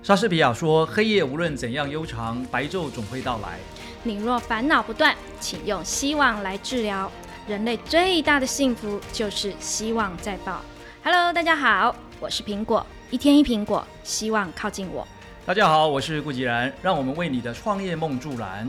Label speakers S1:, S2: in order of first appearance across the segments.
S1: 莎士比亚说：“黑夜无论怎样悠长，白昼总会到来。
S2: 你若烦恼不断，请用希望来治疗。人类最大的幸福就是希望在爆。Hello，大家好，我是苹果，一天一苹果，希望靠近我。”
S1: 大家好，我是顾吉然，让我们为你的创业梦助燃。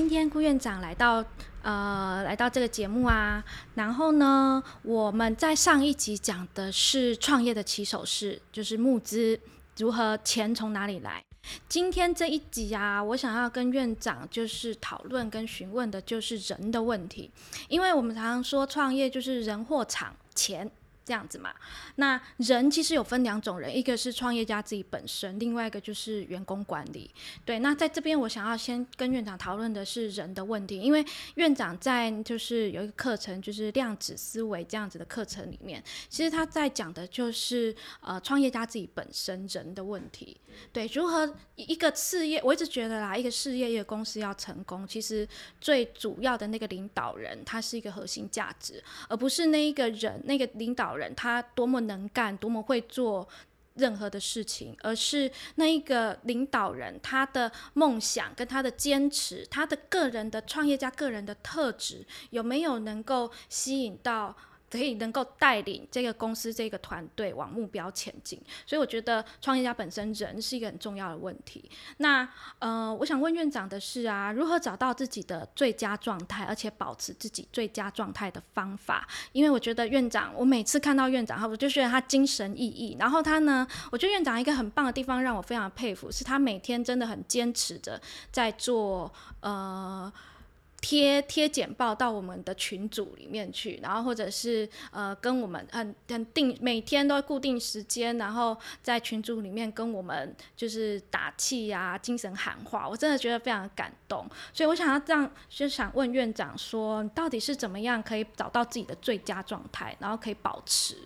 S2: 今天顾院长来到呃来到这个节目啊，然后呢，我们在上一集讲的是创业的起手式，就是募资如何钱从哪里来。今天这一集啊，我想要跟院长就是讨论跟询问的就是人的问题，因为我们常常说创业就是人货场钱。这样子嘛，那人其实有分两种人，一个是创业家自己本身，另外一个就是员工管理。对，那在这边我想要先跟院长讨论的是人的问题，因为院长在就是有一个课程，就是量子思维这样子的课程里面，其实他在讲的就是呃创业家自己本身人的问题。对，如何一个事业，我一直觉得啦，一个事业一个公司要成功，其实最主要的那个领导人，他是一个核心价值，而不是那一个人那个领导。人他多么能干，多么会做任何的事情，而是那一个领导人他的梦想跟他的坚持，他的个人的创业家个人的特质有没有能够吸引到？可以能够带领这个公司这个团队往目标前进，所以我觉得创业家本身人是一个很重要的问题。那呃，我想问院长的是啊，如何找到自己的最佳状态，而且保持自己最佳状态的方法？因为我觉得院长，我每次看到院长，我就觉得他精神奕奕。然后他呢，我觉得院长一个很棒的地方让我非常佩服，是他每天真的很坚持着在做呃。贴贴简报到我们的群组里面去，然后或者是呃跟我们很很定每天都固定时间，然后在群组里面跟我们就是打气呀，精神喊话，我真的觉得非常感动。所以我想要这样，就想问院长说，到底是怎么样可以找到自己的最佳状态，然后可以保持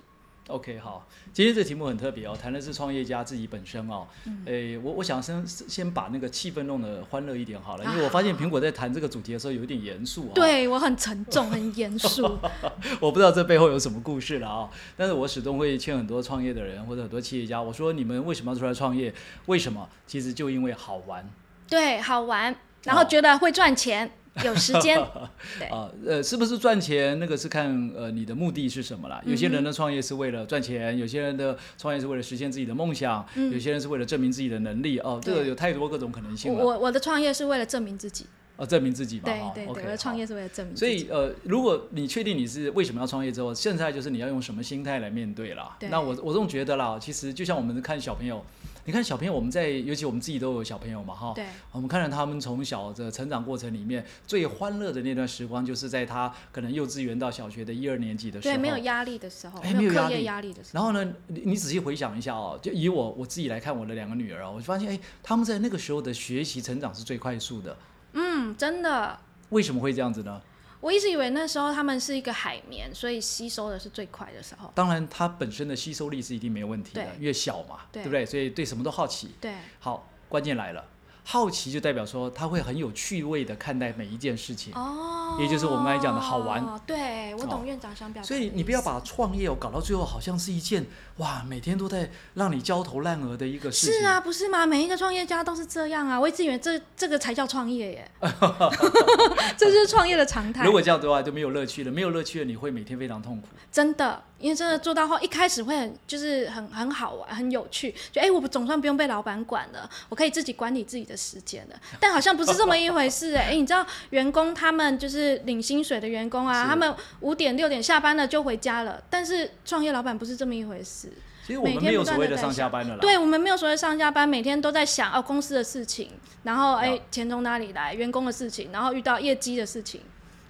S1: ？OK，好，今天这题目很特别哦，谈的是创业家自己本身哦。诶，我我想先先把那个气氛弄得欢乐一点好了，因为我发现苹果在谈这个主题的时候有点严肃。
S2: 对我很沉重，很严肃。
S1: 我不知道这背后有什么故事了啊，但是我始终会劝很多创业的人或者很多企业家，我说你们为什么要出来创业？为什么？其实就因为好玩。
S2: 对，好玩，然后觉得会赚钱。有时间，
S1: 啊，呃，是不是赚钱？那个是看呃你的目的是什么啦。有些人的创业是为了赚钱，有些人的创业是为了实现自己的梦想，有些人是为了证明自己的能力。哦，这个有太多各种可能性了。
S2: 我我的创业是为了证明自己。
S1: 哦，证明自己吧。
S2: 对对对，我的创业是为了证明。
S1: 所以呃，如果你确定你是为什么要创业之后，现在就是你要用什么心态来面对了。那我我总觉得啦，其实就像我们看小朋友。你看小朋友，我们在尤其我们自己都有小朋友嘛，哈，
S2: 对，
S1: 我们看着他们从小的成长过程里面，最欢乐的那段时光，就是在他可能幼稚园到小学的一二年级的时候，
S2: 对，没有压力的时候，
S1: 没有
S2: 课业压力的时
S1: 候。然后呢，你你仔细回想一下哦，就以我我自己来看我的两个女儿，我就发现，哎，他们在那个时候的学习成长是最快速的。
S2: 嗯，真的。
S1: 为什么会这样子呢？
S2: 我一直以为那时候他们是一个海绵，所以吸收的是最快的时候。
S1: 当然，它本身的吸收力是一定没有问题的，越小嘛，对不对？所以对什么都好奇。
S2: 对，
S1: 好，关键来了。好奇就代表说他会很有趣味的看待每一件事情，哦，也就是我们刚才讲的好玩。
S2: 对，我懂院长想表达。
S1: 所以你不要把创业哦搞到最后好像是一件哇每天都在让你焦头烂额的一个事情。
S2: 是啊，不是吗？每一个创业家都是这样啊，我一直以为这这个才叫创业耶，这是创业的常态。
S1: 如果这样的话就没有乐趣了，没有乐趣了你会每天非常痛苦。
S2: 真的。因为真的做到后，一开始会很就是很很好玩，很有趣，就哎，我总算不用被老板管了，我可以自己管理自己的时间了。但好像不是这么一回事 哎，你知道员工他们就是领薪水的员工啊，他们五点六点下班了就回家了，但是创业老板不是这么一回事。
S1: 其实我们没有所谓的上下班的啦。
S2: 对，我们没有所谓上下班，每天都在想哦公司的事情，然后哎钱从哪里来，员工的事情，然后遇到业绩的事情。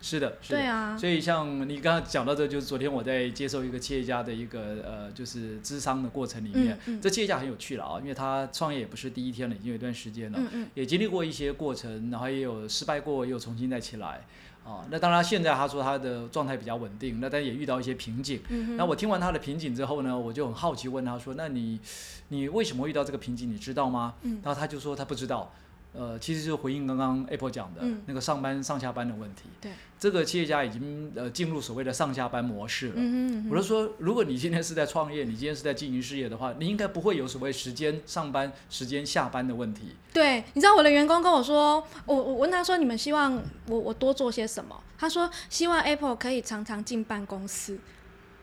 S1: 是的，对啊，所以像你刚刚讲到这，就是昨天我在接受一个企业家的一个呃，就是智商的过程里面，这企业家很有趣了啊，因为他创业也不是第一天了，已经有一段时间了，也经历过一些过程，然后也有失败过，也有重新再起来啊。那当然现在他说他的状态比较稳定，那但也遇到一些瓶颈。那我听完他的瓶颈之后呢，我就很好奇问他说：“那你你为什么遇到这个瓶颈？你知道吗？”然后他就说他不知道。呃，其实就回应刚刚 Apple 讲的那个上班上下班的问题。
S2: 对，
S1: 这个企业家已经呃进入所谓的上下班模式了。
S2: 嗯
S1: 我是说，如果你今天是在创业，你今天是在经营事业的话，你应该不会有所谓时间上班、时间下班的问题。
S2: 对，你知道我的员工跟我说，我我问他说，你们希望我我多做些什么？他说希望 Apple 可以常常进办公室。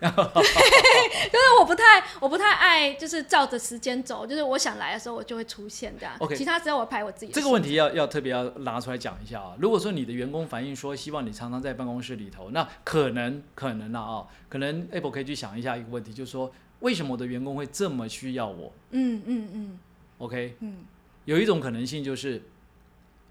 S2: 对，就是我不太，我不太爱，就是照着时间走，就是我想来的时候，我就会出现这样。
S1: OK，
S2: 其他只要我排我自己。
S1: 这个问题要要特别要拿出来讲一下啊。如果说你的员工反映说希望你常常在办公室里头，那可能可能了啊，可能 Apple 可以去想一下一个问题，就是说为什么我的员工会这么需要我？
S2: 嗯嗯嗯。
S1: OK，
S2: 嗯，
S1: 有一种可能性就是。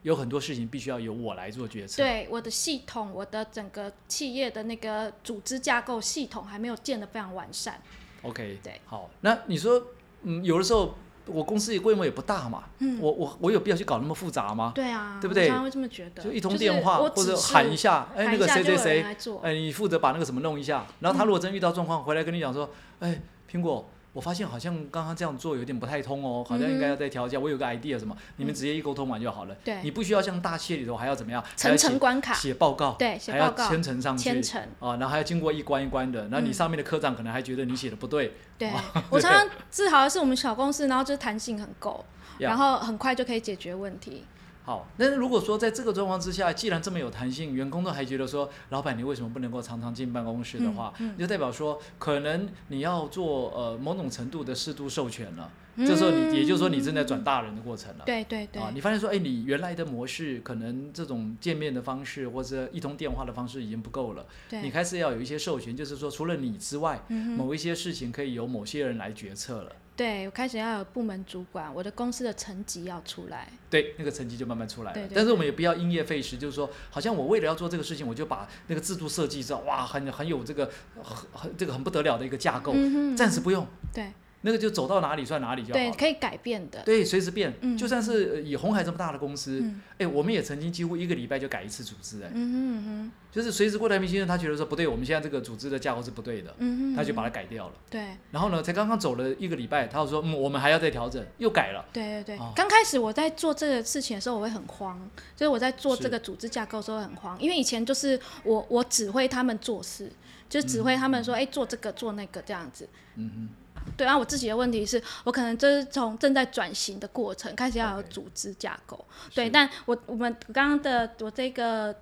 S1: 有很多事情必须要由我来做决策。
S2: 对，我的系统，我的整个企业的那个组织架构系统还没有建得非常完善。
S1: OK，
S2: 对，
S1: 好，那你说，嗯，有的时候我公司规模也不大嘛，
S2: 嗯，
S1: 我我我有必要去搞那么复杂吗？
S2: 对啊，
S1: 对不对？
S2: 常常会这么觉得，
S1: 就一通电话或者喊一下，哎，那个谁谁谁，哎，你负责把那个什么弄一下，然后他如果真遇到状况回来跟你讲说，哎，苹果。我发现好像刚刚这样做有点不太通哦，好像应该要再调一下。我有个 idea 什么，你们直接一沟通完就好了。
S2: 对，
S1: 你不需要像大企业里头还要怎么样？
S2: 层层关卡。
S1: 写报告。
S2: 对。
S1: 还要签呈上去。
S2: 签呈。
S1: 啊，然后还要经过一关一关的，然后你上面的科长可能还觉得你写的不对。
S2: 对，我常常自豪的是我们小公司，然后就是弹性很够，然后很快就可以解决问题。
S1: 好，那如果说在这个状况之下，既然这么有弹性，员工都还觉得说，老板你为什么不能够常常进办公室的话，就代表说，可能你要做呃某种程度的适度授权了。这时候你也就是说你正在转大人的过程了。
S2: 对对对。
S1: 啊，你发现说，哎，你原来的模式可能这种见面的方式或者一通电话的方式已经不够了。
S2: 对。
S1: 你开始要有一些授权，就是说除了你之外，某一些事情可以由某些人来决策了。
S2: 对，我开始要有部门主管，我的公司的层级要出来。
S1: 对，那个层级就慢慢出来了。
S2: 对对。
S1: 但是我们也不要因噎废食，就是说，好像我为了要做这个事情，我就把那个制度设计成哇，很很有这个很很这个很不得了的一个架构。
S2: 嗯
S1: 暂时不用。
S2: 对。
S1: 那个就走到哪里算哪里就好
S2: 对，可以改变的。
S1: 对，随时变。就算是以红海这么大的公司，哎，我们也曾经几乎一个礼拜就改一次组织，哎。
S2: 嗯哼
S1: 就是随时郭台铭先生他觉得说不对，我们现在这个组织的架构是不对的，
S2: 嗯
S1: 他就把它改掉了。
S2: 对。
S1: 然后呢，才刚刚走了一个礼拜，他又说嗯，我们还要再调整，又改了。
S2: 对对对。刚开始我在做这个事情的时候，我会很慌，就是我在做这个组织架构的时候很慌，因为以前就是我我指挥他们做事，就指挥他们说哎做这个做那个这样子。
S1: 嗯哼。
S2: 对啊，我自己的问题是我可能就是从正在转型的过程开始要有组织架构。对，但我我们刚刚的我这个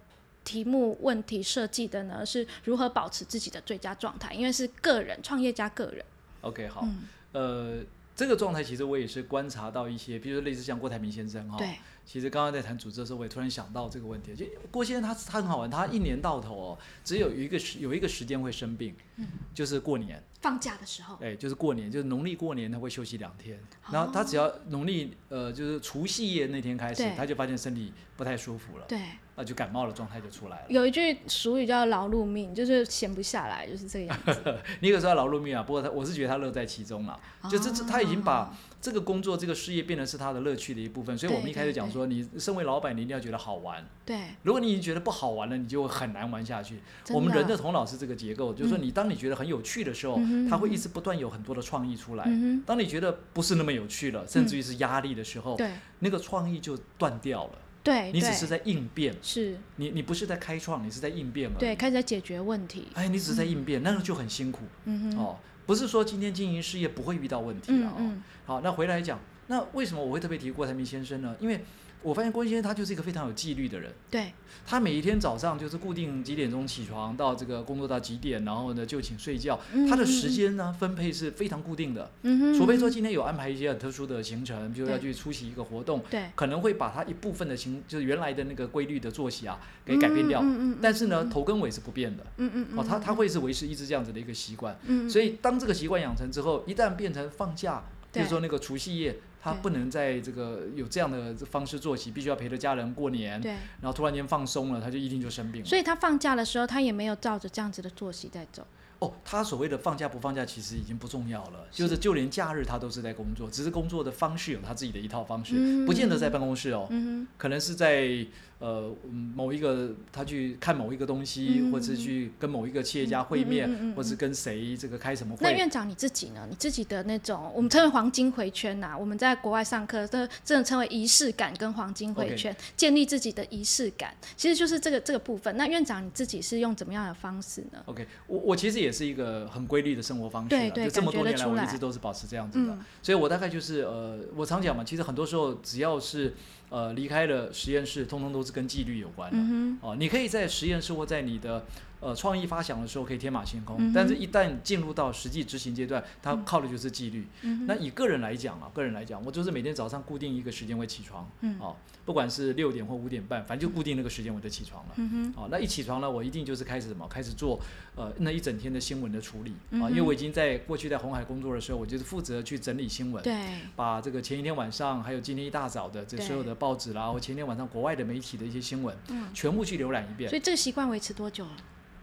S2: 题目问题设计的呢，是如何保持自己的最佳状态？因为是个人创业加个人。
S1: OK，好，呃，这个状态其实我也是观察到一些，比如说类似像郭台铭先生哈。
S2: 对。
S1: 其实刚刚在谈组织的时候，我也突然想到这个问题。就郭先生他他很好玩，他一年到头哦，只有一个时有一个时间会生病，嗯就是过年
S2: 放假的时候。
S1: 哎，就是过年，就是农历过年他会休息两天。然后他只要农历呃就是除夕夜那天开始，他就发现身体不太舒服了。
S2: 对。
S1: 那就感冒的状态就出来了。
S2: 有一句俗语叫“劳碌命”，就是闲不下来，就是这个样子。
S1: 你可说他劳碌命啊，不过他我是觉得他乐在其中了，就这这他已经把这个工作这个事业变成是他的乐趣的一部分。所以我们一开始讲说，你身为老板，你一定要觉得好玩。
S2: 对。
S1: 如果你已经觉得不好玩了，你就很难玩下去。我们人的头脑是这个结构，就是说你当你觉得很有趣的时候，他会一直不断有很多的创意出来。当你觉得不是那么有趣了，甚至于是压力的时候，那个创意就断掉了。
S2: 对，
S1: 你只是在应变，
S2: 是
S1: 你你不是在开创，你是在应变嘛？
S2: 对，开始在解决问题。
S1: 哎，你只是在应变，那个就很辛苦。
S2: 嗯
S1: 哦，不是说今天经营事业不会遇到问题了哦。好，那回来讲，那为什么我会特别提郭台铭先生呢？因为我发现郭先生他就是一个非常有纪律的人。
S2: 对。
S1: 他每一天早上就是固定几点钟起床，到这个工作到几点，然后呢就寝睡觉。他的时间呢分配是非常固定的。
S2: 嗯
S1: 除非说今天有安排一些很特殊的行程，比如要去出席一个活动，
S2: 对。
S1: 可能会把他一部分的行，就是原来的那个规律的作息啊，给改变掉。
S2: 嗯
S1: 但是呢，头跟尾是不变的。
S2: 嗯嗯
S1: 哦，他他会是维持一直这样子的一个习惯。
S2: 嗯。
S1: 所以当这个习惯养成之后，一旦变成放假，比如说那个除夕夜。他不能在这个有这样的方式作息，必须要陪着家人过年。
S2: 对。
S1: 然后突然间放松了，他就一定就生病了。
S2: 所以他放假的时候，他也没有照着这样子的作息在走。
S1: 哦，他所谓的放假不放假，其实已经不重要了。就是就连假日他都是在工作，只是工作的方式有他自己的一套方式，不见得在办公室哦，可能是在。呃，某一个他去看某一个东西，或者去跟某一个企业家会面，或者是跟谁这个开什么会？
S2: 那院长你自己呢？你自己的那种，我们称为黄金回圈呐。我们在国外上课，这这种称为仪式感跟黄金回圈，建立自己的仪式感，其实就是这个这个部分。那院长你自己是用怎么样的方式呢
S1: ？OK，我我其实也是一个很规律的生活方式，
S2: 对对，
S1: 这么多年来我一直都是保持这样子的。所以我大概就是呃，我常讲嘛，其实很多时候只要是。呃，离开了实验室，通通都是跟纪律有关的。哦，你可以在实验室或在你的。呃，创意发想的时候可以天马行空，但是一旦进入到实际执行阶段，它靠的就是纪律。那以个人来讲啊，个人来讲，我就是每天早上固定一个时间会起床，哦，不管是六点或五点半，反正就固定那个时间我就起床了。哦，那一起床呢，我一定就是开始什么，开始做呃那一整天的新闻的处理。啊，因为我已经在过去在红海工作的时候，我就是负责去整理新闻，
S2: 对，
S1: 把这个前一天晚上还有今天一大早的这所有的报纸啦，或前天晚上国外的媒体的一些新闻，嗯全部去浏览一遍。
S2: 所以这个习惯维持多久了？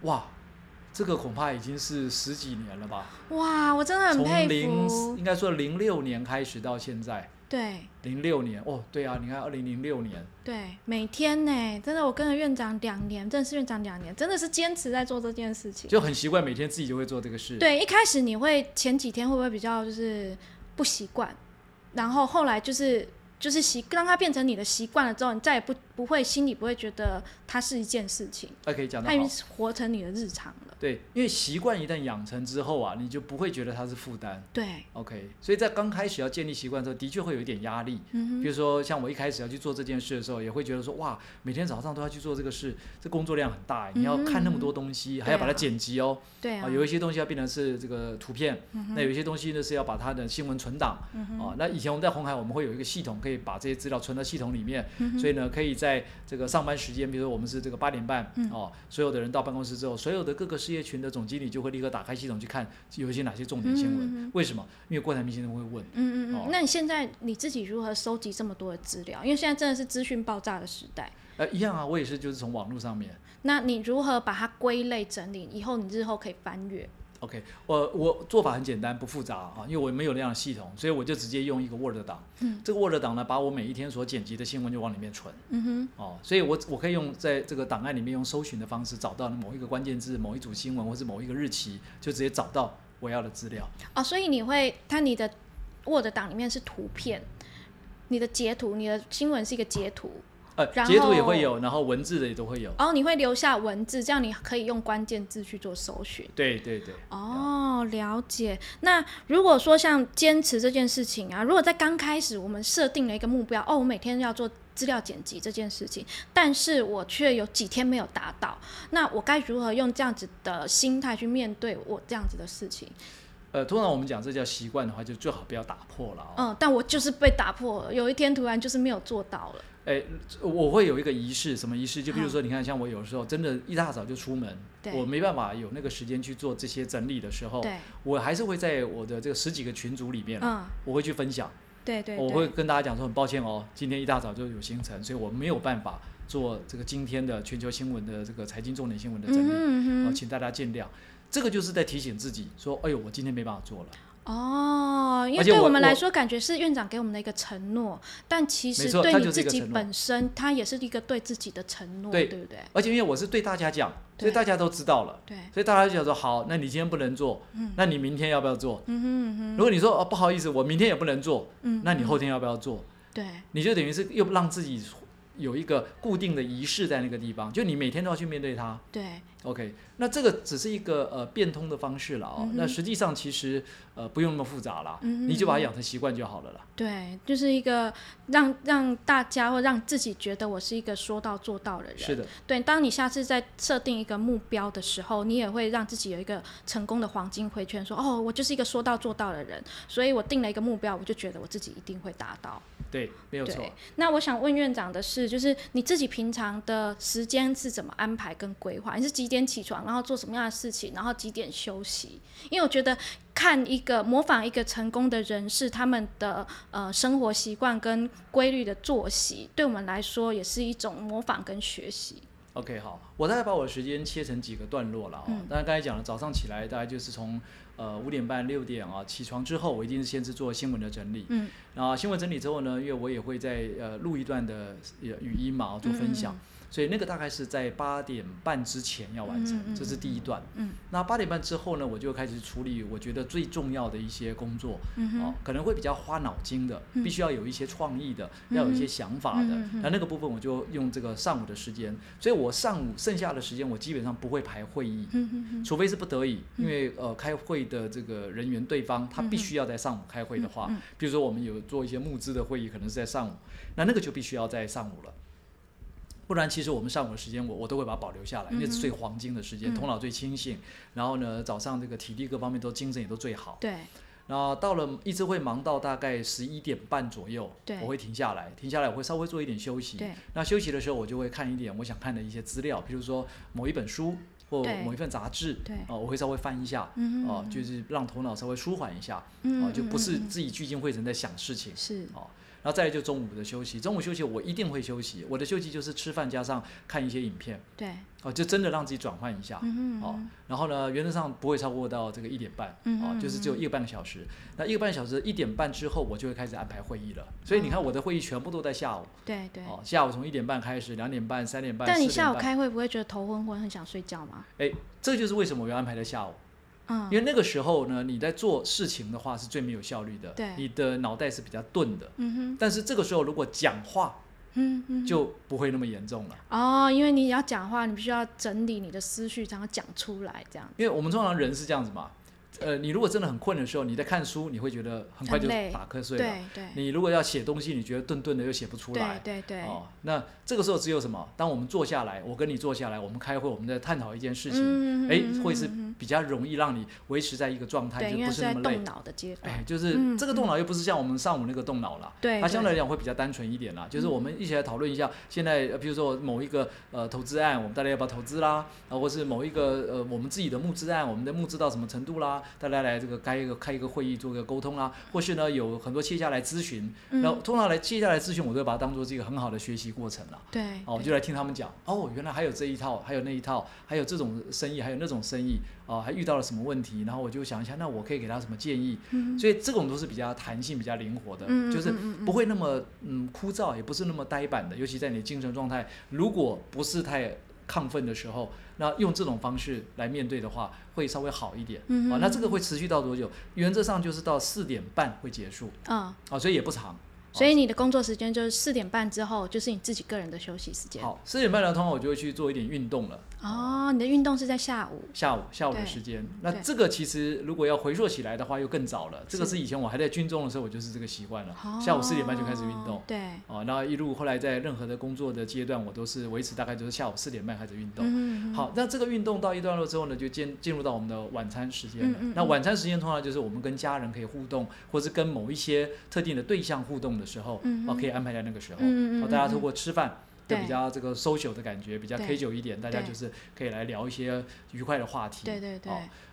S1: 哇，这个恐怕已经是十几年了吧？
S2: 哇，我真的很佩
S1: 服。应该说零六年开始到现在，
S2: 对，
S1: 零六年哦，对啊，你看二零零六年，
S2: 对，每天呢，真的，我跟了院长两年，正式院长两年，真的是坚持在做这件事情，
S1: 就很习惯，每天自己就会做这个事。
S2: 对，一开始你会前几天会不会比较就是不习惯，然后后来就是就是习，让它变成你的习惯了之后，你再也不。不会，心里不会觉得它是一件事情。
S1: 哎，可以讲到
S2: 它已经活成你的日常了。
S1: 对，因为习惯一旦养成之后啊，你就不会觉得它是负担。
S2: 对
S1: ，OK。所以在刚开始要建立习惯的时候，的确会有一点压力。嗯比如说，像我一开始要去做这件事的时候，也会觉得说，哇，每天早上都要去做这个事，这工作量很大，你要看那么多东西，还要把它剪辑哦。
S2: 对啊。
S1: 有一些东西要变成是这个图片，那有一些东西呢是要把它的新闻存档。嗯哦，那以前我们在红海，我们会有一个系统，可以把这些资料存到系统里面。嗯所以呢，可以在这个上。班时间，比如说我们是这个八点半哦，所有的人到办公室之后，所有的各个事业群的总经理就会立刻打开系统去看有一些哪些重点新闻。为什么？因为郭台铭先生会问。
S2: 嗯嗯嗯。那你现在你自己如何收集这么多的资料？因为现在真的是资讯爆炸的时代。
S1: 呃，一样啊，我也是，就是从网络上面。
S2: 那你如何把它归类整理？以后你日后可以翻阅。
S1: OK，我我做法很简单，不复杂啊，因为我没有那样的系统，所以我就直接用一个 Word 档。嗯。这个 Word 档呢，把我每一天所剪辑的新闻就往里面存。嗯哼。哦，所以我我可以用在这个档案里面用搜寻的方式找到某一个关键字、某一组新闻或是某一个日期，就直接找到我要的资料。
S2: 哦，所以你会，它你的 Word 档里面是图片，你的截图，你的新闻是一个截图。
S1: 呃，截图也会有，然后文字的也都会有。
S2: 哦，你会留下文字，这样你可以用关键字去做搜寻。
S1: 对对对。
S2: 哦，了解。那如果说像坚持这件事情啊，如果在刚开始我们设定了一个目标，哦，我每天要做资料剪辑这件事情，但是我却有几天没有达到，那我该如何用这样子的心态去面对我这样子的事情？
S1: 呃，通常我们讲这叫习惯的话，就最好不要打破了。
S2: 嗯，但我就是被打破了，有一天突然就是没有做到了。
S1: 哎，我会有一个仪式，什么仪式？就比如说，你看，像我有时候真的一大早就出门，我没办法有那个时间去做这些整理的时候，我还是会在我的这个十几个群组里面，我会去分享。
S2: 对对，
S1: 我会跟大家讲说，很抱歉哦，今天一大早就有行程，所以我没有办法做这个今天的全球新闻的这个财经重点新闻的整理，啊，请大家见谅。这个就是在提醒自己说，哎呦，我今天没办法做了。
S2: 哦，因为对我们来说，感觉是院长给我们的一个承诺，但其实对你自己本身，他也是一个对自己的承诺，对不对？
S1: 而且因为我是对大家讲，所以大家都知道了，
S2: 对，
S1: 所以大家就想说，好，那你今天不能做，那你明天要不要做？嗯哼哼。如果你说哦不好意思，我明天也不能做，嗯，那你后天要不要做？
S2: 对，
S1: 你就等于是又让自己。有一个固定的仪式在那个地方，就你每天都要去面对它。
S2: 对
S1: ，OK，那这个只是一个呃变通的方式了哦。那实际上其实呃不用那么复杂了，你就把它养成习惯就好了啦。
S2: 对，就是一个让让大家或让自己觉得我是一个说到做到的人。
S1: 是的。
S2: 对，当你下次在设定一个目标的时候，你也会让自己有一个成功的黄金回圈，说哦，我就是一个说到做到的人，所以我定了一个目标，我就觉得我自己一定会达到。
S1: 对，没有错。
S2: 那我想问院长的是，就是你自己平常的时间是怎么安排跟规划？你是几点起床，然后做什么样的事情，然后几点休息？因为我觉得看一个模仿一个成功的人士，他们的呃生活习惯跟规律的作息，对我们来说也是一种模仿跟学习。
S1: OK，好，我大概把我的时间切成几个段落了啊。当然刚才讲了，早上起来大概就是从呃五点半六点啊起床之后，我一定是先是做新闻的整理。嗯。然后新闻整理之后呢，因为我也会在呃录一段的语音嘛，做分享。所以那个大概是在八点半之前要完成，这是第一段。嗯，那八点半之后呢，我就开始处理我觉得最重要的一些工作，哦，可能会比较花脑筋的，必须要有一些创意的，要有一些想法的。那那个部分我就用这个上午的时间，所以我上午剩下的时间我基本上不会排会议，除非是不得已，因为呃开会的这个人员对方他必须要在上午开会的话，比如说我们有做一些募资的会议，可能是在上午，那那个就必须要在上午了。不然，其实我们上午的时间，我我都会把它保留下来，那是最黄金的时间，头脑最清醒。然后呢，早上这个体力各方面都精神也都最好。
S2: 对。
S1: 然后到了一直会忙到大概十一点半左右，我会停下来，停下来我会稍微做一点休息。那休息的时候，我就会看一点我想看的一些资料，比如说某一本书或某一份杂志。
S2: 对。
S1: 哦，我会稍微翻一下。嗯哦，就是让头脑稍微舒缓一下。嗯。哦，就不是自己聚精会神在想事情。
S2: 是。
S1: 哦。然后再来就中午的休息，中午休息我一定会休息，我的休息就是吃饭加上看一些影片，
S2: 对，
S1: 哦，就真的让自己转换一下，哦，然后呢，原则上不会超过到这个一点半，哦，就是只有一个半个小时，那一个半小时一点半之后我就会开始安排会议了，所以你看我的会议全部都在下午，
S2: 对对，哦，
S1: 下午从一点半开始，两点半、三点半，
S2: 但你下午开会不会觉得头昏昏，很想睡觉吗？
S1: 哎，这就是为什么我要安排在下午。因为那个时候呢，你在做事情的话是最没有效率的，对你的脑袋是比较钝的。嗯哼。但是这个时候如果讲话，嗯就不会那么严重了。
S2: 哦，因为你要讲话，你必须要整理你的思绪，然后讲出来，这样。
S1: 因为我们通常人是这样子嘛。呃，你如果真的很困的时候，你在看书，你会觉得很快就打瞌睡了。
S2: 对对。
S1: 你如果要写东西，你觉得顿顿的又写不出来。
S2: 对对对。哦，
S1: 那这个时候只有什么？当我们坐下来，我跟你坐下来，我们开会，我们在探讨一件事情，哎，会是比较容易让你维持在一个状态，就不是那么累。
S2: 动脑的阶段。
S1: 哎，就是这个动脑又不是像我们上午那个动脑了。
S2: 对。
S1: 它相对来讲会比较单纯一点啦，就是我们一起来讨论一下，现在比如说某一个呃投资案，我们大家要不要投资啦？啊，或是某一个呃我们自己的募资案，我们的募资到什么程度啦？大家来这个。开一个开一个会议，做个沟通啊，或是呢有很多企业家来咨询，然后通常来接下来咨询，我都把它当做是一个很好的学习过程了。
S2: 对，
S1: 哦，我就来听他们讲，哦，原来还有这一套，还有那一套，还有这种生意，还有那种生意，哦，还遇到了什么问题，然后我就想一下，那我可以给他什么建议？嗯，所以这种都是比较弹性、比较灵活的，就是不会那么嗯枯燥，也不是那么呆板的，尤其在你精神状态如果不是太亢奋的时候。那用这种方式来面对的话，会稍微好一点。嗯啊，那这个会持续到多久？原则上就是到四点半会结束。啊，啊，所以也不长。
S2: 所以你的工作时间就是四点半之后，就是你自己个人的休息时间。
S1: 好，四点半的通常我就会去做一点运动了。
S2: 哦，你的运动是在下午。
S1: 下午，下午的时间。那这个其实如果要回溯起来的话，又更早了。这个是以前我还在军中的时候，我就是这个习惯了。下午四点半就开始运动。
S2: 对。
S1: 哦，然后一路后来在任何的工作的阶段，我都是维持大概就是下午四点半开始运动。嗯好，那这个运动到一段落之后呢，就进进入到我们的晚餐时间了。那晚餐时间通常就是我们跟家人可以互动，或是跟某一些特定的对象互动的时候。嗯。可以安排在那个时候，哦，大家通过吃饭，就比较这个 social 的感觉，比较 K 九一点，大家就是可以来聊一些愉快的话题。
S2: 对对对。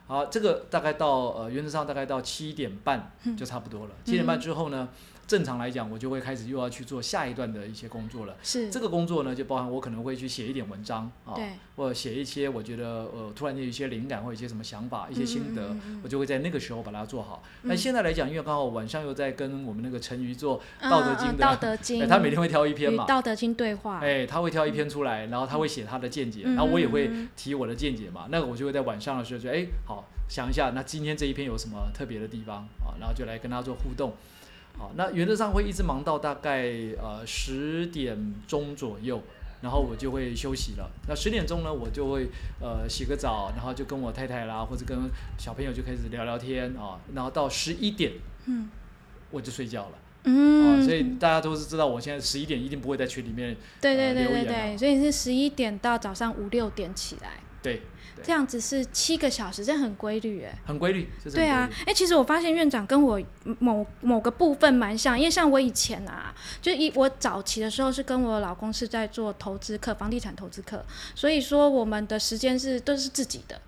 S1: 好，这个大概到呃，原则上大概到七点半就差不多了。七点半之后呢？正常来讲，我就会开始又要去做下一段的一些工作了。
S2: 是
S1: 这个工作呢，就包含我可能会去写一点文章啊，或者写一些我觉得呃突然间有一些灵感或一些什么想法、一些心得，我就会在那个时候把它做好。那现在来讲，因为刚好晚上又在跟我们那个陈瑜做《道德经》的，
S2: 道德经，
S1: 他每天会挑一篇嘛，《
S2: 道德经》对话，
S1: 哎，他会挑一篇出来，然后他会写他的见解，然后我也会提我的见解嘛。那个我就会在晚上的时候就哎，好想一下，那今天这一篇有什么特别的地方啊？然后就来跟他做互动。好，那原则上会一直忙到大概呃十点钟左右，然后我就会休息了。那十点钟呢，我就会呃洗个澡，然后就跟我太太啦，或者跟小朋友就开始聊聊天啊。然后到十一点，嗯，我就睡觉了。嗯，所以大家都是知道，我现在十一点一定不会在群里面
S2: 对对对对对，所以是十一点到早上五六点起来。
S1: 对。
S2: 这样子是七个小时，这很规律哎，
S1: 很规律。
S2: 对啊，哎，其实我发现院长跟我某某个部分蛮像，因为像我以前啊，就一我早期的时候是跟我老公是在做投资课，房地产投资课，所以说我们的时间是都是自己的，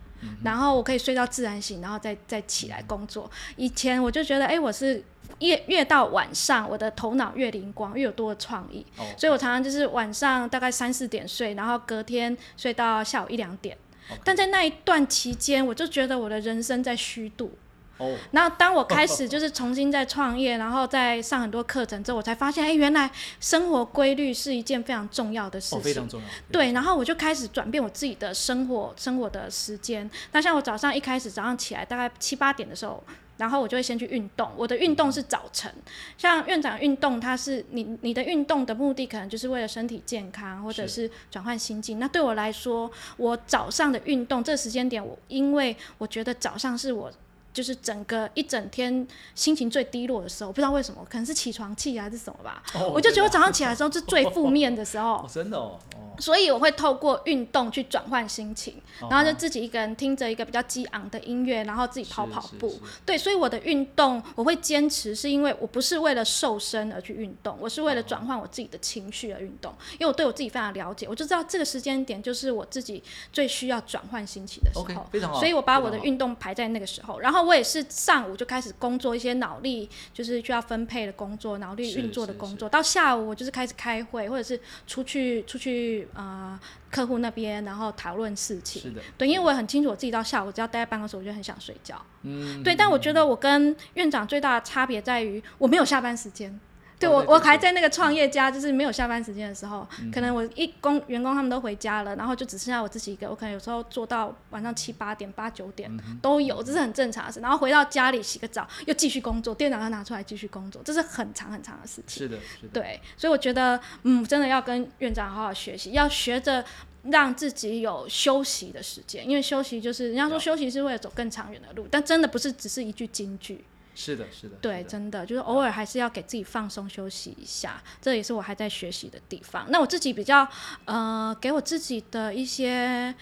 S2: 然后我可以睡到自然醒，然后再再起来工作。以前我就觉得，哎，我是。越越到晚上，我的头脑越灵光，越有多的创意。哦。所以我常常就是晚上大概三四点睡，然后隔天睡到下午一两点。但在那一段期间，我就觉得我的人生在虚度。哦。然后当我开始就是重新在创业，然后再上很多课程之后，我才发现，哎，原来生活规律是一件非常重要的事情。
S1: 非常重要。
S2: 对，然后我就开始转变我自己的生活生活的时间。那像我早上一开始早上起来大概七八点的时候。然后我就会先去运动，我的运动是早晨。像院长运动，他是你你的运动的目的可能就是为了身体健康，或者是转换心境。那对我来说，我早上的运动这时间点，我因为我觉得早上是我。就是整个一整天心情最低落的时候，不知道为什么，可能是起床气还是什么吧。我就觉得我早上起来的时候是最负面的时候。
S1: 真的哦。
S2: 所以我会透过运动去转换心情，然后就自己一个人听着一个比较激昂的音乐，然后自己跑跑步。对，所以我的运动我会坚持，是因为我不是为了瘦身而去运动，我是为了转换我自己的情绪而运动。因为我对我自己非常了解，我就知道这个时间点就是我自己最需要转换心情的时候。
S1: 非常好。
S2: 所以我把我的运动排在那个时候，然后。我也是上午就开始工作，一些脑力就是需要分配的工作，脑力运作的工作。到下午我就是开始开会，或者是出去出去呃客户那边，然后讨论事情。
S1: 是的，
S2: 对，因为我很清楚我自己到下午只要待在办公室，我就很想睡觉。嗯，对。但我觉得我跟院长最大的差别在于，我没有下班时间。对我，我还在那个创业家，就是没有下班时间的时候，可能我一工员工他们都回家了，然后就只剩下我自己一个。我可能有时候做到晚上七八点、八九点都有，这是很正常的事。然后回到家里洗个澡，又继续工作，电脑又拿出来继续工作，这是很长很长的事情。
S1: 是的，是的。
S2: 对，所以我觉得，嗯，真的要跟院长好好学习，要学着让自己有休息的时间，因为休息就是人家说休息是为了走更长远的路，但真的不是只是一句金句。
S1: 是的，是的，
S2: 对，真的就是偶尔还是要给自己放松休息一下，这也是我还在学习的地方。那我自己比较呃，给我自己的一些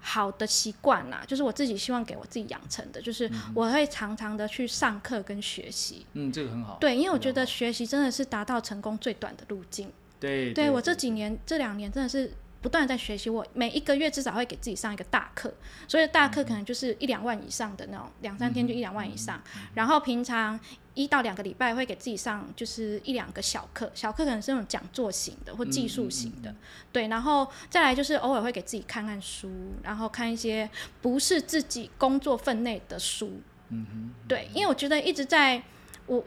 S2: 好的习惯啦，就是我自己希望给我自己养成的，就是我会常常的去上课跟学习。
S1: 嗯，这个很好。
S2: 对，因为我觉得学习真的是达到成功最短的路径。
S1: 对，
S2: 对我这几年这两年真的是。不断在学习，我每一个月至少会给自己上一个大课，所以大课可能就是一两万以上的那种，两三天就一两万以上。然后平常一到两个礼拜会给自己上就是一两个小课，小课可能是那种讲座型的或技术型的，对。然后再来就是偶尔会给自己看看书，然后看一些不是自己工作分内的书，嗯哼，对，因为我觉得一直在我。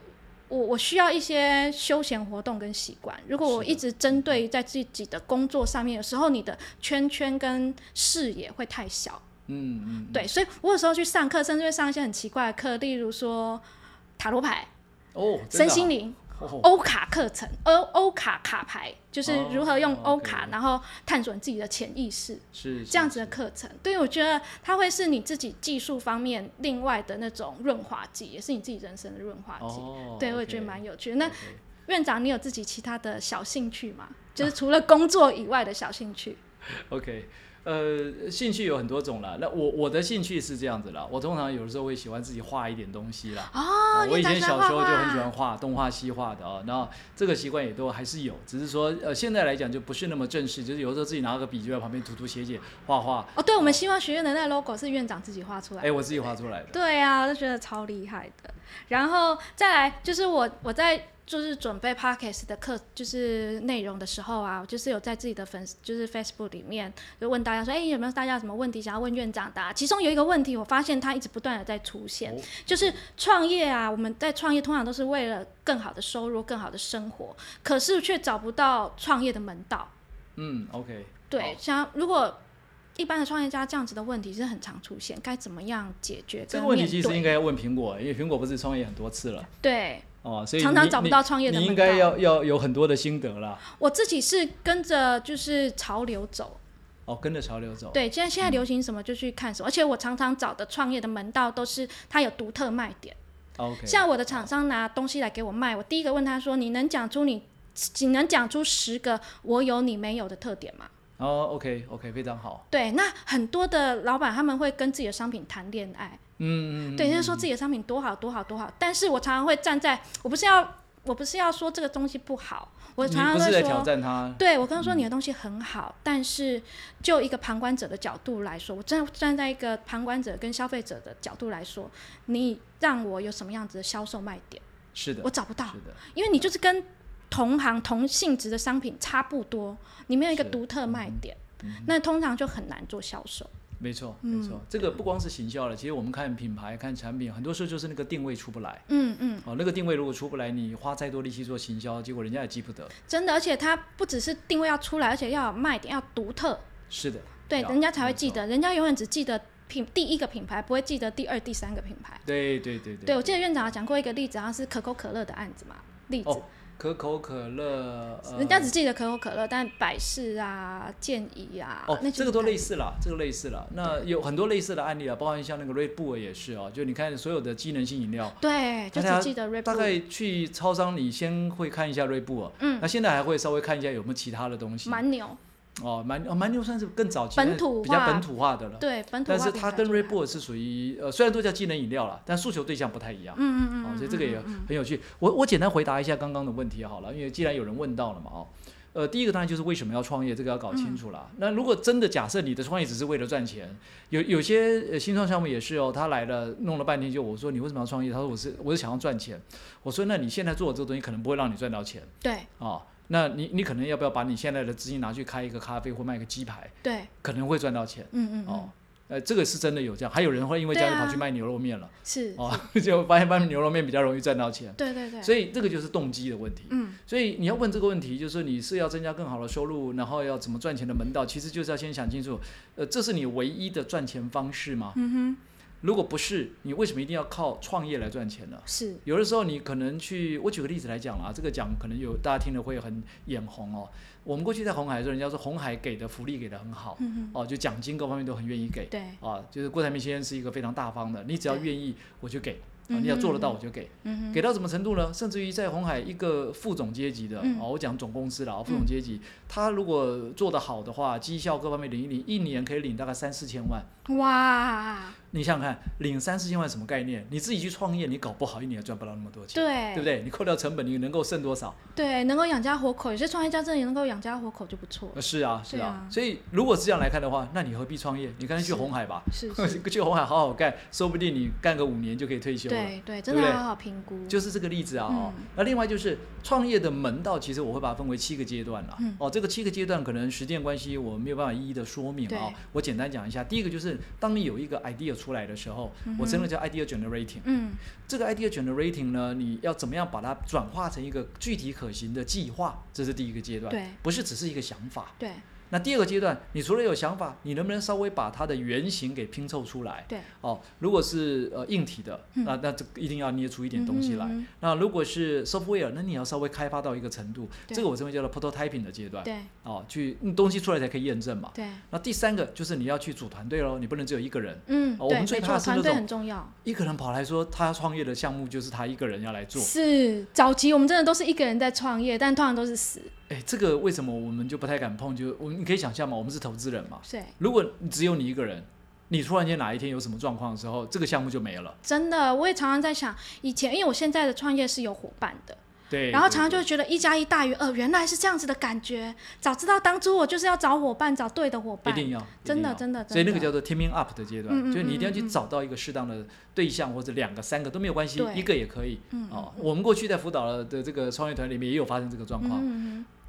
S2: 我我需要一些休闲活动跟习惯。如果我一直针对在自己的工作上面，有时候你的圈圈跟视野会太小。嗯嗯。对，所以我有时候去上课，甚至会上一些很奇怪的课，例如说塔罗牌、
S1: 哦，
S2: 身心灵。欧卡课程，欧欧卡卡牌就是如何用欧卡，然后探索自己的潜意识，
S1: 是
S2: 这样子的课程。对，我觉得它会是你自己技术方面另外的那种润滑剂，也是你自己人生的润滑剂。对，我也觉得蛮有趣。那院长，你有自己其他的小兴趣吗？就 是除了工作以外的小兴趣
S1: ？OK。呃，兴趣有很多种了。那我我的兴趣是这样子了，我通常有的时候会喜欢自己画一点东西啦。
S2: 哦，
S1: 我以前小时候就很喜欢画东画西画的啊。然后这个习惯也都还是有，只是说呃现在来讲就不是那么正式，就是有时候自己拿个笔就在旁边涂涂写写画画。
S2: 哦，对，我们希望学院的那 logo 是院长自己画出来。
S1: 哎，我自己画出来的。
S2: 对啊，我就觉得超厉害的。然后再来就是我我在。就是准备 podcast 的课，就是内容的时候啊，就是有在自己的粉，就是 Facebook 里面就问大家说，哎，有没有大家有什么问题想要问院长的？其中有一个问题，我发现他一直不断的在出现，就是创业啊，我们在创业通常都是为了更好的收入、更好的生活，可是却找不到创业的门道。
S1: 嗯，OK。
S2: 对，像如果一般的创业家这样子的问题是很常出现，该怎么样解决？
S1: 这个问题其实应该要问苹果，因为苹果不是创业很多次了。
S2: 对。
S1: 哦，所以
S2: 常常找不到创业的
S1: 你应该要要有很多的心得啦。
S2: 我自己是跟着就是潮流走。
S1: 哦，跟着潮流走。
S2: 对，现在现在流行什么就去看什么，而且我常常找的创业的门道都是它有独特卖点。
S1: OK。
S2: 像我的厂商拿东西来给我卖，我第一个问他说：“你能讲出你你能讲出十个我有你没有的特点吗？”
S1: 哦，OK，OK，非常好。
S2: 对，那很多的老板他们会跟自己的商品谈恋爱。嗯嗯，对，就是说自己的商品多好多好多好，但是我常常会站在，我不是要，我不是要说这个东西不好，我常常会
S1: 说，
S2: 对我刚刚说你的东西很好，但是就一个旁观者的角度来说，我站站在一个旁观者跟消费者的角度来说，你让我有什么样子的销售卖点？
S1: 是的，
S2: 我找不到，
S1: 是的，
S2: 因为你就是跟同行同性质的商品差不多，你没有一个独特卖点，那通常就很难做销售。
S1: 没错，没错，这个不光是行销了，其实我们看品牌、看产品，很多时候就是那个定位出不来。嗯嗯。哦，那个定位如果出不来，你花再多力气做行销，结果人家也记不得。
S2: 真的，而且它不只是定位要出来，而且要有卖点，要独特。
S1: 是的。
S2: 对，人家才会记得，人家永远只记得品第一个品牌，不会记得第二、第三个品牌。
S1: 对对对
S2: 对。对，我记得院长讲过一个例子，好像是可口可乐的案子嘛，例子。
S1: 可口可乐，
S2: 人家只记得可口可乐，但百事啊、健怡啊，
S1: 哦，这个都类似了，这个类似了。那有很多类似的案例啊，包括像那个 Red Bull 也是哦，就你看所有的机能性饮料，
S2: 对，就只记得 Red Bull。
S1: 大概去超商，你先会看一下 Red Bull，嗯，那现在还会稍微看一下有没有其他的东西。
S2: 蛮牛。
S1: 哦，蛮哦蛮牛算是更早期，
S2: 本土
S1: 比较本土化的了。
S2: 对，本土
S1: 化。但是它跟 Bull 是属于呃，虽然都叫机能饮料了，但诉求对象不太一样。嗯嗯嗯。哦，所以这个也很有趣。我我简单回答一下刚刚的问题好了，因为既然有人问到了嘛，哦，呃，第一个当然就是为什么要创业，这个要搞清楚了。那如果真的假设你的创业只是为了赚钱，有有些新创项目也是哦，他来了弄了半天就我说你为什么要创业？他说我是我是想要赚钱。我说那你现在做的这个东西可能不会让你赚到钱。
S2: 对。
S1: 啊。那你你可能要不要把你现在的资金拿去开一个咖啡或卖个鸡排？
S2: 对，
S1: 可能会赚到钱。嗯嗯哦，呃，这个是真的有这样，还有人会因为这样跑去卖牛肉面了。
S2: 是
S1: 哦，就发现卖牛肉面比较容易赚到钱。
S2: 对对对。
S1: 所以这个就是动机的问题。嗯。所以你要问这个问题，就是你是要增加更好的收入，然后要怎么赚钱的门道，其实就是要先想清楚，呃，这是你唯一的赚钱方式吗？嗯哼。如果不是，你为什么一定要靠创业来赚钱呢？
S2: 是。
S1: 有的时候你可能去，我举个例子来讲啊，这个讲可能有大家听了会很眼红哦。我们过去在红海的时候，人家说红海给的福利给的很好，哦，就奖金各方面都很愿意给，
S2: 对，
S1: 啊，就是郭台铭先生是一个非常大方的，你只要愿意我就给，你要做得到我就给，给到什么程度呢？甚至于在红海一个副总阶级的，哦，我讲总公司了，副总阶级，他如果做得好的话，绩效各方面领一领，一年可以领大概三四千万，哇。你想想看，领三四千万什么概念？你自己去创业，你搞不好一年赚不到那么多钱，
S2: 对，
S1: 对不对？你扣掉成本，你能够剩多少？
S2: 对，能够养家活口。有些创业家真的能够养家活口就不错。
S1: 是啊，是啊。所以如果是这样来看的话，那你何必创业？你干脆去红海吧。
S2: 是，
S1: 去红海好好干，说不定你干个五年就可以退休了。
S2: 对对，真的要好好评估。
S1: 就是这个例子啊。哦，那另外就是创业的门道，其实我会把它分为七个阶段了。哦，这个七个阶段可能时间关系，我没有办法一一的说明啊。我简单讲一下。第一个就是当你有一个 idea 出来的时候。我真的叫 idea generating。嗯，这个 idea generating 呢，你要怎么样把它转化成一个具体可行的计划？这是第一个阶段，
S2: 对，
S1: 不是只是一个想法。
S2: 对。
S1: 那第二个阶段，你除了有想法，你能不能稍微把它的原型给拼凑出来？
S2: 对。
S1: 哦，如果是呃硬体的，那那这一定要捏出一点东西来。那如果是 software，那你要稍微开发到一个程度，这个我称为叫做 prototyping 的阶段。
S2: 对。
S1: 哦，去东西出来才可以验证嘛。
S2: 对。
S1: 那第三个就是你要去组团队喽，你不能只有一个人。
S2: 嗯。
S1: 我们最怕是那
S2: 种
S1: 一个人跑来说他创业的项目就是他一个人要来做。
S2: 是，早期我们真的都是一个人在创业，但通常都是死。
S1: 哎，这个为什么我们就不太敢碰？就我，你可以想象嘛，我们是投资人嘛。
S2: 对。
S1: 如果只有你一个人，你突然间哪一天有什么状况的时候，这个项目就没了。
S2: 真的，我也常常在想，以前因为我现在的创业是有伙伴的。
S1: 对。
S2: 然后常常就会觉得一加一大于二，原来是这样子的感觉。早知道当初我就是要找伙伴，找对的伙伴。
S1: 一定要。
S2: 真的，真的。
S1: 所以那个叫做 teaming up 的阶段，就是你一定要去找到一个适当的对象，或者两个、三个都没有关系，一个也可以。嗯。哦，我们过去在辅导的这个创业团里面也有发生这个状况。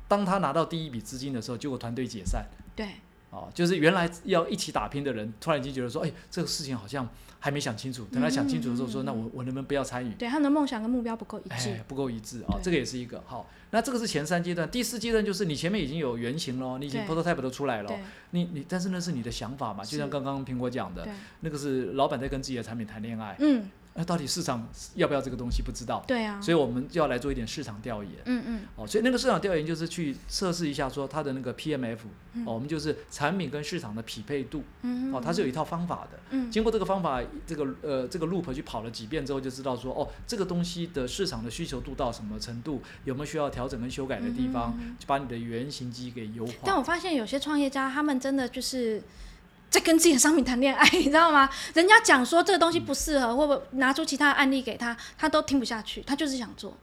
S1: 嗯。当他拿到第一笔资金的时候，结果团队解散。
S2: 对，
S1: 哦，就是原来要一起打拼的人，突然间觉得说，哎，这个事情好像还没想清楚。等他想清楚的时候，说，那我我能不能不要参与？
S2: 对，他的梦想跟目标不够一致，
S1: 不够一致啊，这个也是一个好。那这个是前三阶段，第四阶段就是你前面已经有原型了，你已经 prototype 都出来了，你你，但是那是你的想法嘛？就像刚刚苹果讲的，那个是老板在跟自己的产品谈恋爱。嗯。那到底市场要不要这个东西不知道，
S2: 对啊，
S1: 所以我们就要来做一点市场调研，嗯嗯，哦，所以那个市场调研就是去测试一下说它的那个 PMF，哦，我们就是产品跟市场的匹配度，嗯哦，它是有一套方法的，嗯，经过这个方法，这个呃这个 loop 去跑了几遍之后，就知道说哦，这个东西的市场的需求度到什么程度，有没有需要调整跟修改的地方，就把你的原型机给优化。
S2: 但我发现有些创业家他们真的就是。在跟自己的商品谈恋爱，你知道吗？人家讲说这个东西不适合，或者拿出其他的案例给他，他都听不下去，他就是想做。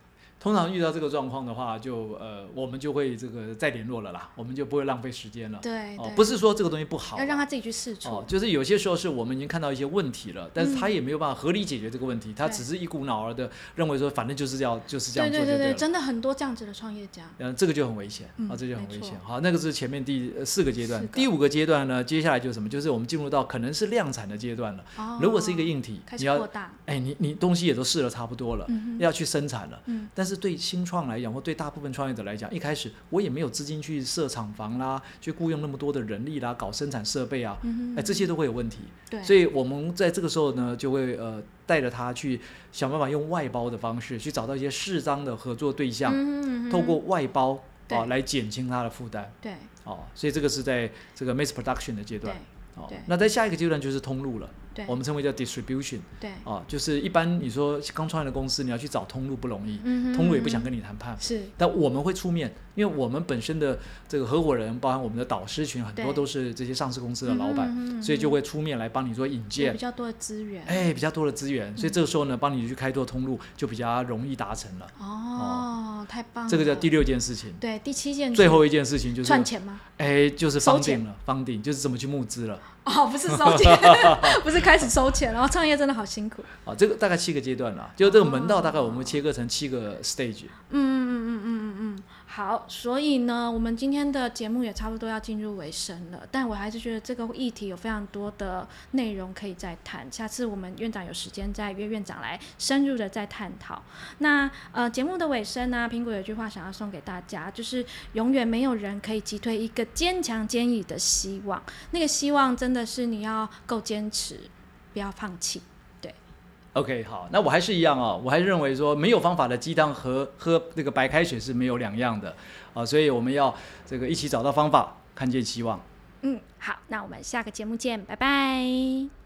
S1: 通常遇到这个状况的话，就呃，我们就会这个再联络了啦，我们就不会浪费时间了。
S2: 对，
S1: 哦，不是说这个东西不好，
S2: 要让他自己去试错。
S1: 哦，就是有些时候是我们已经看到一些问题了，但是他也没有办法合理解决这个问题，他只是一股脑儿的认为说，反正就是要就是这样做。
S2: 对对
S1: 对对，
S2: 真的很多这样子的创业家。
S1: 嗯，这个就很危险啊，这就很危险。好，那个是前面第四个阶段，第五个阶段呢，接下来就是什么？就是我们进入到可能是量产的阶段了。哦。如果是一个硬体，
S2: 你要
S1: 哎，你你东西也都试了差不多了，嗯要去生产了。嗯。但是对新创来讲，或对大部分创业者来讲，一开始我也没有资金去设厂房啦，去雇佣那么多的人力啦，搞生产设备啊，哎，这些都会有问题。
S2: 对，
S1: 所以我们在这个时候呢，就会呃带着他去想办法用外包的方式去找到一些适当的合作对象，嗯透过外包啊来减轻他的负担。
S2: 对，
S1: 哦，所以这个是在这个 mass production 的阶段。哦，那在下一个阶段就是通路了。我们称为叫 distribution，
S2: 对，
S1: 啊，就是一般你说刚创业的公司，你要去找通路不容易，通路也不想跟你谈判，
S2: 是，
S1: 但我们会出面，因为我们本身的这个合伙人，包含我们的导师群，很多都是这些上市公司的老板，所以就会出面来帮你做引荐，
S2: 比较多的资源，
S1: 哎，比较多的资源，所以这个时候呢，帮你去开拓通路就比较容易达成了。
S2: 哦，太棒。
S1: 了，这个叫第六件事情，
S2: 对，第七件，
S1: 最后一件事情就是
S2: 赚钱吗？
S1: 哎，就是方顶了，方顶就是怎么去募资了。
S2: 哦，不是收钱，不是开始收钱，然后创业真的好辛苦。
S1: 啊，这个大概七个阶段啦，就这个门道大概我们切割成七个 stage。
S2: 嗯。好，所以呢，我们今天的节目也差不多要进入尾声了，但我还是觉得这个议题有非常多的内容可以再谈。下次我们院长有时间再约院长来深入的再探讨。那呃，节目的尾声呢，苹果有句话想要送给大家，就是永远没有人可以击退一个坚强坚毅的希望。那个希望真的是你要够坚持，不要放弃。
S1: OK，好，那我还是一样哦，我还是认为说没有方法的鸡汤和喝那个白开水是没有两样的啊，所以我们要这个一起找到方法，看见希望。
S2: 嗯，好，那我们下个节目见，拜拜。